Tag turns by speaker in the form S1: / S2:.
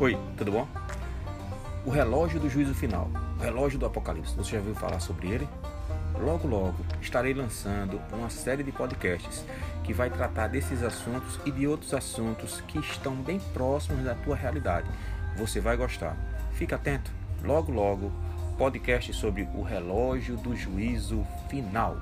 S1: Oi, tudo bom? O relógio do juízo final, o relógio do apocalipse. Você já ouviu falar sobre ele? Logo, logo estarei lançando uma série de podcasts que vai tratar desses assuntos e de outros assuntos que estão bem próximos da tua realidade. Você vai gostar. Fica atento. Logo, logo, podcast sobre o relógio do juízo final.